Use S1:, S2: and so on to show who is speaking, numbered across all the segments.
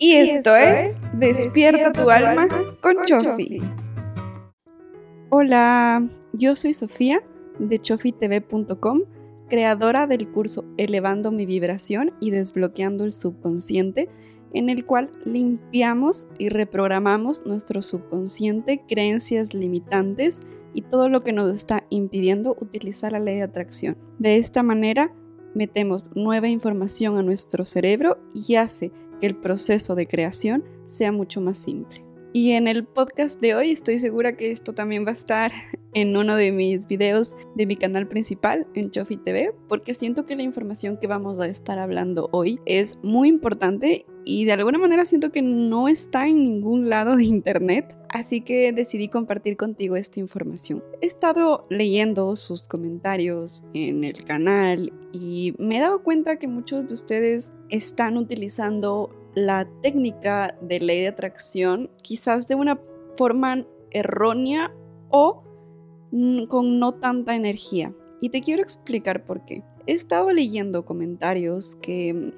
S1: Y esto es Despierta tu alma con Chofi. Hola, yo soy Sofía de chofitv.com, creadora del curso Elevando mi vibración y desbloqueando el subconsciente, en el cual limpiamos y reprogramamos nuestro subconsciente, creencias limitantes y todo lo que nos está impidiendo utilizar la ley de atracción. De esta manera, metemos nueva información a nuestro cerebro y hace que el proceso de creación sea mucho más simple. Y en el podcast de hoy estoy segura que esto también va a estar en uno de mis videos de mi canal principal en Chofi TV, porque siento que la información que vamos a estar hablando hoy es muy importante y de alguna manera siento que no está en ningún lado de internet, así que decidí compartir contigo esta información. He estado leyendo sus comentarios en el canal y me he dado cuenta que muchos de ustedes están utilizando la técnica de ley de atracción quizás de una forma errónea o con no tanta energía. Y te quiero explicar por qué. He estado leyendo comentarios que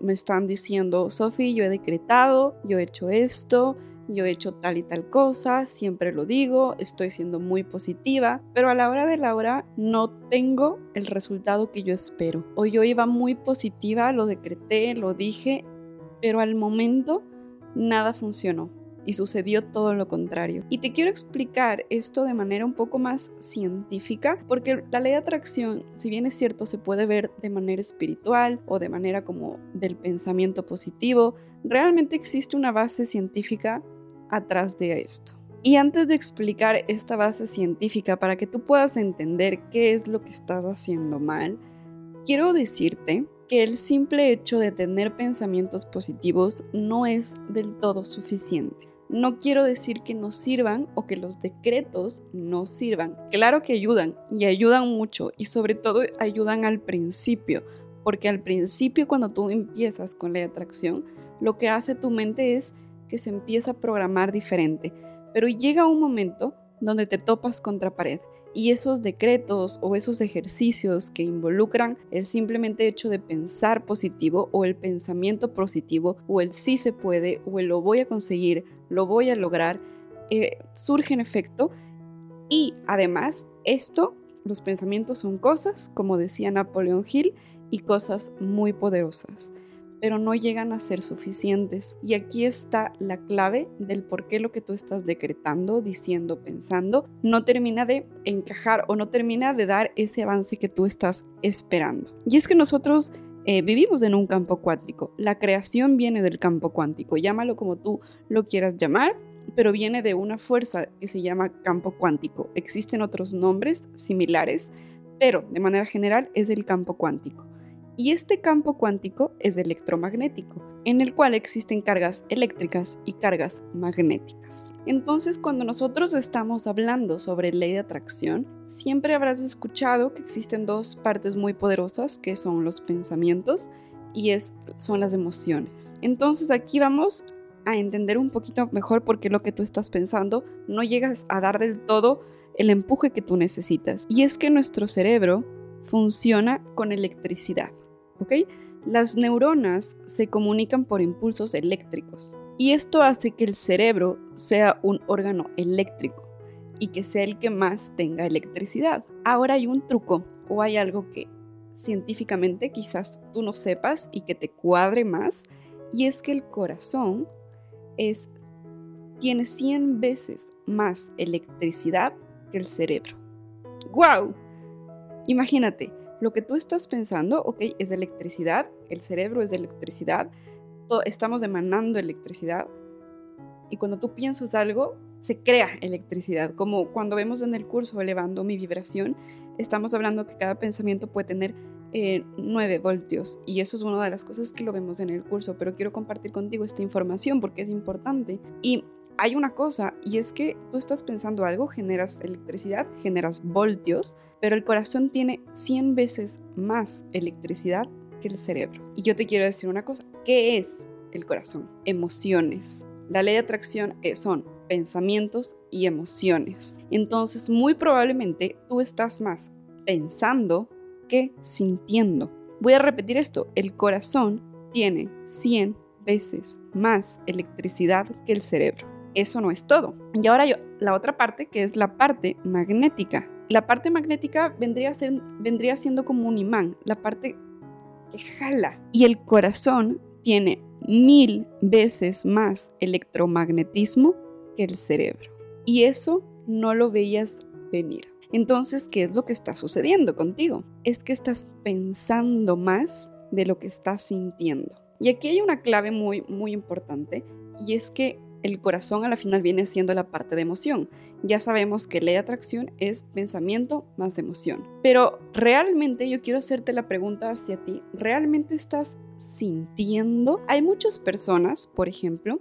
S1: me están diciendo, Sophie, yo he decretado, yo he hecho esto, yo he hecho tal y tal cosa, siempre lo digo, estoy siendo muy positiva, pero a la hora de la hora no tengo el resultado que yo espero. O yo iba muy positiva, lo decreté, lo dije, pero al momento nada funcionó y sucedió todo lo contrario. Y te quiero explicar esto de manera un poco más científica, porque la ley de atracción, si bien es cierto, se puede ver de manera espiritual o de manera como del pensamiento positivo, realmente existe una base científica atrás de esto. Y antes de explicar esta base científica para que tú puedas entender qué es lo que estás haciendo mal, quiero decirte que el simple hecho de tener pensamientos positivos no es del todo suficiente. No quiero decir que no sirvan o que los decretos no sirvan. Claro que ayudan y ayudan mucho y sobre todo ayudan al principio, porque al principio cuando tú empiezas con la atracción, lo que hace tu mente es que se empieza a programar diferente, pero llega un momento donde te topas contra pared y esos decretos o esos ejercicios que involucran el simplemente hecho de pensar positivo o el pensamiento positivo o el sí se puede o el lo voy a conseguir, lo voy a lograr, eh, surge efecto. Y además, esto, los pensamientos son cosas, como decía Napoleón Hill, y cosas muy poderosas pero no llegan a ser suficientes. Y aquí está la clave del por qué lo que tú estás decretando, diciendo, pensando, no termina de encajar o no termina de dar ese avance que tú estás esperando. Y es que nosotros eh, vivimos en un campo cuántico. La creación viene del campo cuántico. Llámalo como tú lo quieras llamar, pero viene de una fuerza que se llama campo cuántico. Existen otros nombres similares, pero de manera general es el campo cuántico. Y este campo cuántico es electromagnético, en el cual existen cargas eléctricas y cargas magnéticas. Entonces, cuando nosotros estamos hablando sobre ley de atracción, siempre habrás escuchado que existen dos partes muy poderosas, que son los pensamientos y es, son las emociones. Entonces, aquí vamos a entender un poquito mejor por qué lo que tú estás pensando no llegas a dar del todo el empuje que tú necesitas. Y es que nuestro cerebro funciona con electricidad. Las neuronas se comunican por impulsos eléctricos y esto hace que el cerebro sea un órgano eléctrico y que sea el que más tenga electricidad. Ahora hay un truco o hay algo que científicamente quizás tú no sepas y que te cuadre más y es que el corazón tiene 100 veces más electricidad que el cerebro. ¡Wow! Imagínate, lo que tú estás pensando, ok, es de electricidad, el cerebro es de electricidad, estamos emanando electricidad y cuando tú piensas algo, se crea electricidad, como cuando vemos en el curso elevando mi vibración, estamos hablando que cada pensamiento puede tener 9 eh, voltios y eso es una de las cosas que lo vemos en el curso, pero quiero compartir contigo esta información porque es importante. Y hay una cosa y es que tú estás pensando algo, generas electricidad, generas voltios, pero el corazón tiene 100 veces más electricidad que el cerebro. Y yo te quiero decir una cosa, ¿qué es el corazón? Emociones. La ley de atracción eh, son pensamientos y emociones. Entonces, muy probablemente tú estás más pensando que sintiendo. Voy a repetir esto, el corazón tiene 100 veces más electricidad que el cerebro. Eso no es todo. Y ahora yo, la otra parte, que es la parte magnética. La parte magnética vendría, siendo como un imán, la parte que jala. Y el corazón tiene mil veces más electromagnetismo que el cerebro. Y eso no lo veías venir. Entonces, ¿qué es lo que está sucediendo contigo? Es que estás pensando más de lo que estás sintiendo. Y aquí hay una clave muy, muy importante y es que el corazón a la final viene siendo la parte de emoción. Ya sabemos que ley de atracción es pensamiento más emoción. Pero realmente yo quiero hacerte la pregunta hacia ti. ¿Realmente estás sintiendo? Hay muchas personas, por ejemplo,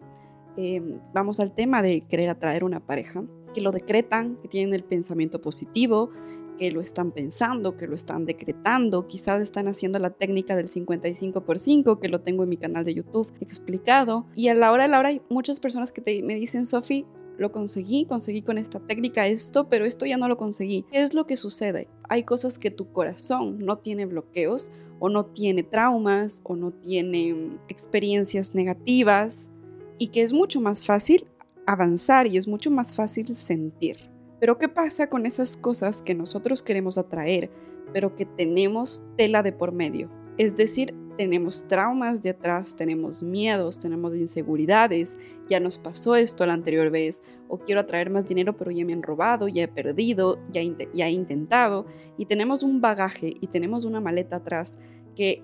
S1: em, vamos al tema de querer atraer una pareja, que lo decretan, que tienen el pensamiento positivo, que lo están pensando, que lo están decretando, quizás están haciendo la técnica del 55 por 5, que lo tengo en mi canal de YouTube explicado. Y a la hora de la hora hay muchas personas que me dicen, Sofi, lo conseguí, conseguí con esta técnica esto, pero esto ya no lo conseguí. ¿Qué es lo que sucede? Hay cosas que tu corazón no tiene bloqueos o no tiene traumas o no tiene experiencias negativas y que es mucho más fácil avanzar y es mucho más fácil sentir. Pero ¿qué pasa con esas cosas que nosotros queremos atraer, pero que tenemos tela de por medio? Es decir, tenemos traumas de atrás, tenemos miedos, tenemos inseguridades, ya nos pasó esto la anterior vez, o quiero atraer más dinero pero ya me han robado, ya he perdido, ya, ya he intentado, y tenemos un bagaje y tenemos una maleta atrás que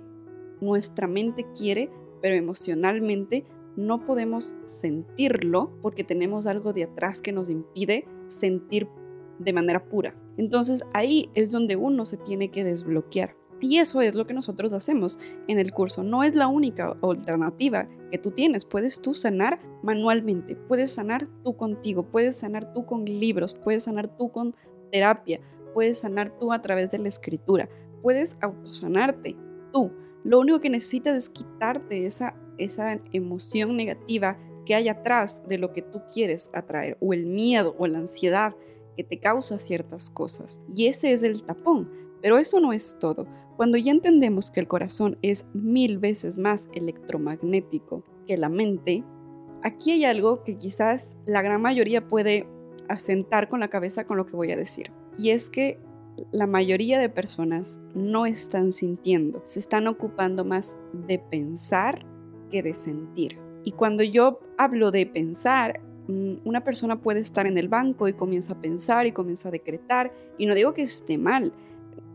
S1: nuestra mente quiere, pero emocionalmente no podemos sentirlo porque tenemos algo de atrás que nos impide sentir de manera pura. Entonces ahí es donde uno se tiene que desbloquear. Y eso es lo que nosotros hacemos en el curso. No es la única alternativa que tú tienes. Puedes tú sanar manualmente, puedes sanar tú contigo, puedes sanar tú con libros, puedes sanar tú con terapia, puedes sanar tú a través de la escritura, puedes autosanarte tú. Lo único que necesitas es quitarte esa, esa emoción negativa que hay atrás de lo que tú quieres atraer, o el miedo o la ansiedad que te causa ciertas cosas. Y ese es el tapón. Pero eso no es todo. Cuando ya entendemos que el corazón es mil veces más electromagnético que la mente, aquí hay algo que quizás la gran mayoría puede asentar con la cabeza con lo que voy a decir. Y es que la mayoría de personas no están sintiendo, se están ocupando más de pensar que de sentir. Y cuando yo hablo de pensar, mm, una persona puede estar en el banco y comienza a pensar y comienza a decretar, y no digo que esté mal.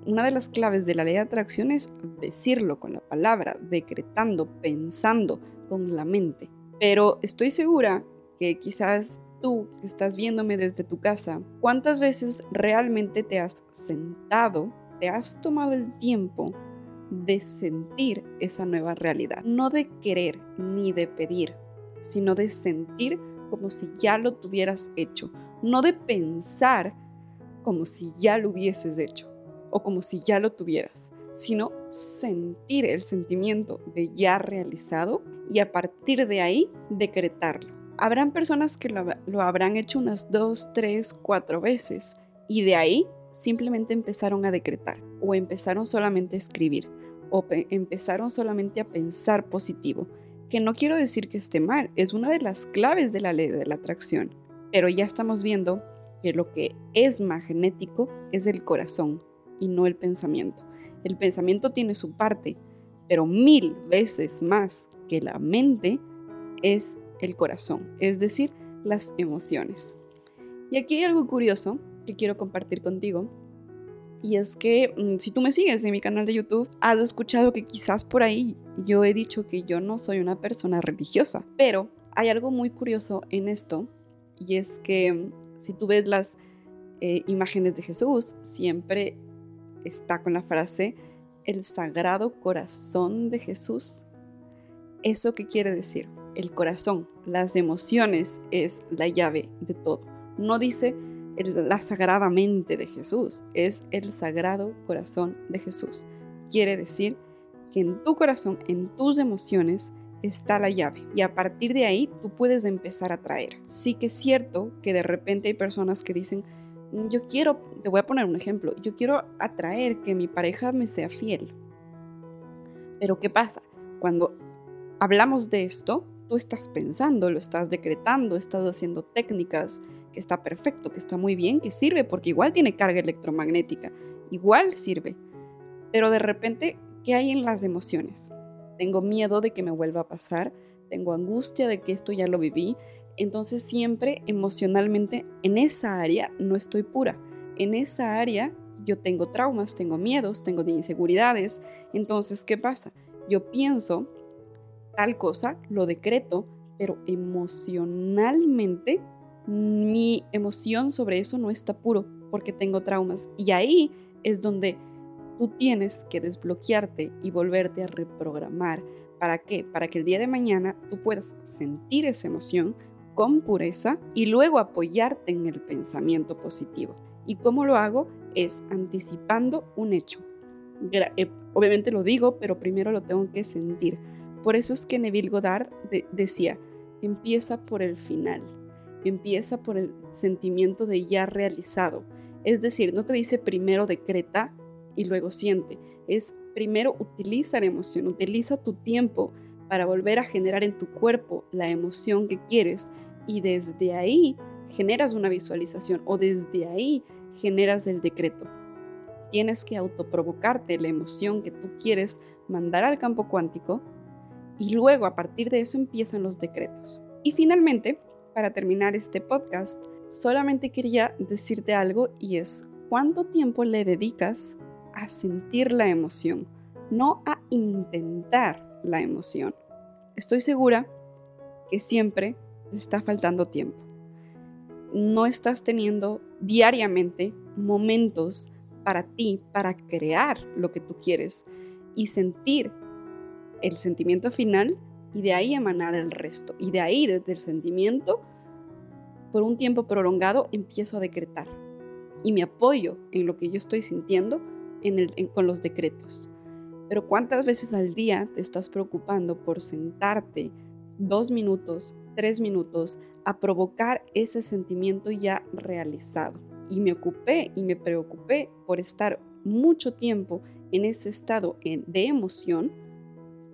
S1: Una de las claves de la ley de atracción es decirlo con la palabra, decretando, pensando con la mente. Pero estoy segura que quizás tú que estás viéndome desde tu casa, ¿cuántas veces realmente te has sentado, te has tomado el tiempo de sentir esa nueva realidad? No de querer ni de pedir, sino de sentir como si ya lo tuvieras hecho, no de pensar como si ya lo hubieses hecho o como si ya lo tuvieras, sino sentir el sentimiento de ya realizado y a partir de ahí decretarlo. Habrán personas que lo, habrán hecho unas dos, tres, cuatro veces y de ahí simplemente empezaron a decretar o empezaron solamente a escribir o empezaron solamente a pensar positivo, que no quiero decir que esté mal, es una de las claves de la ley de la atracción, pero ya estamos viendo que lo que es magnético es el corazón y no el pensamiento. El pensamiento tiene su parte, pero mil veces más que la mente es el corazón, es decir, las emociones. Y aquí hay algo curioso que quiero compartir contigo. Y es que mm, si tú me sigues en mi canal de YouTube, has escuchado que quizás por ahí yo he dicho que yo no soy una persona religiosa. Pero hay algo muy curioso en esto. Y es que mm, si tú ves las eh, imágenes de Jesús, siempre está con la frase el sagrado corazón de Jesús. ¿Eso qué quiere decir? el corazón, las emociones es la llave de todo. No dice la sagrada mente de Jesús, es el sagrado corazón de Jesús. Quiere decir que en tu corazón, en tus emociones, está la llave y a partir de ahí tú puedes empezar a traer. Sí que es cierto que de repente hay personas que dicen, yo quiero, te voy a poner un ejemplo, yo quiero atraer que mi pareja me sea fiel. Pero ¿qué pasa? Cuando hablamos de esto, tú estás pensando, lo estás decretando, estás haciendo técnicas, que está perfecto, que está muy bien, que sirve, porque igual tiene carga electromagnética, igual sirve. Pero de repente, ¿qué hay en las emociones? Tengo miedo de que me vuelva a pasar, tengo angustia de que esto ya lo viví, entonces siempre emocionalmente en esa área no estoy pura. En esa área yo tengo traumas, tengo miedos, tengo inseguridades. Entonces, ¿qué pasa? Yo pienso tal cosa, lo decreto, pero emocionalmente mi emoción sobre eso no está puro porque tengo traumas. Y ahí es donde tú tienes que desbloquearte y volverte a reprogramar. ¿Para qué? Para que el día de mañana tú puedas sentir esa emoción con pureza y luego apoyarte en el pensamiento positivo. ¿Y cómo lo hago? Es anticipando un hecho. Eh, obviamente lo digo, pero primero lo tengo que sentir. Por eso es que Neville Goddard decía, empieza por el final empieza por el sentimiento de ya realizado. Es decir, no te dice primero decreta y luego siente. Es primero utiliza la emoción, utiliza tu tiempo para volver a generar en tu cuerpo la emoción que quieres y desde ahí generas una visualización o desde ahí generas el decreto. Tienes que autoprovocarte la emoción que tú quieres mandar al campo cuántico y luego a partir de eso empiezan los decretos. Y finalmente, para terminar este podcast, solamente quería decirte algo y es cuánto tiempo le dedicas a sentir la emoción, no a intentar la emoción. Estoy segura que siempre está faltando tiempo. No estás teniendo diariamente momentos para ti, para crear lo que tú quieres y sentir el sentimiento final y de ahí emanar el resto. Y de ahí, desde el sentimiento, por un tiempo prolongado, empiezo a decretar. Y me apoyo en lo que yo estoy sintiendo con los decretos. Pero ¿cuántas veces al día te estás preocupando por sentarte dos minutos, tres minutos, a provocar ese sentimiento ya realizado? Y me ocupé y me preocupé por estar mucho tiempo en ese estado de emoción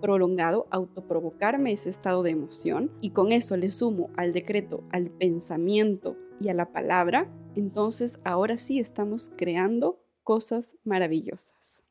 S1: prolongado autoprovocarme ese estado de emoción y con eso le sumo al decreto, al pensamiento y a la palabra, entonces ahora sí estamos creando cosas maravillosas.